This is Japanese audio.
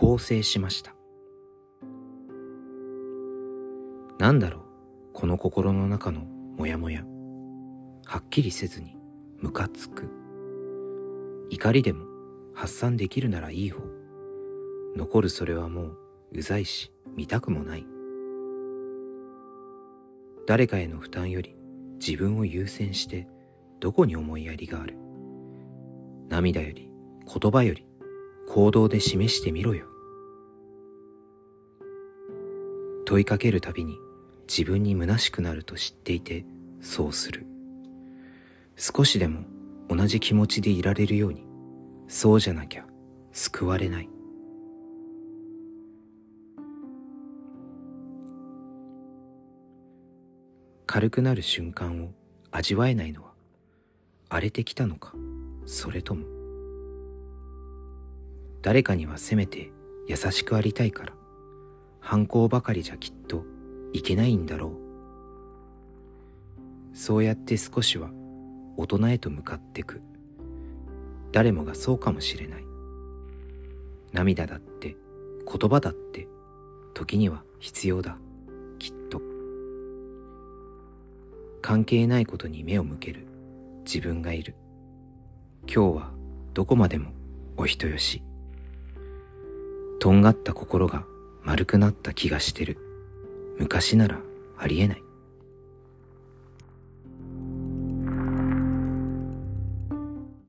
構成しました。なんだろうこの心の中のモヤモヤ。はっきりせずにムカつく。怒りでも発散できるならいい方。残るそれはもううざいし見たくもない。誰かへの負担より自分を優先してどこに思いやりがある。涙より言葉より行動で示してみろよ。問いかけるたびに自分に虚しくなると知っていてそうする。少しでも同じ気持ちでいられるようにそうじゃなきゃ救われない。軽くなる瞬間を味わえないのは荒れてきたのかそれとも。誰かにはせめて優しくありたいから反抗ばかりじゃきっといけないんだろう。そうやって少しは大人へと向かってく。誰もがそうかもしれない。涙だって言葉だって時には必要だ。きっと。関係ないことに目を向ける。自分がいる。今日はどこまでもお人よし。とんがった心が丸くなった気がしてる。昔ならありえない。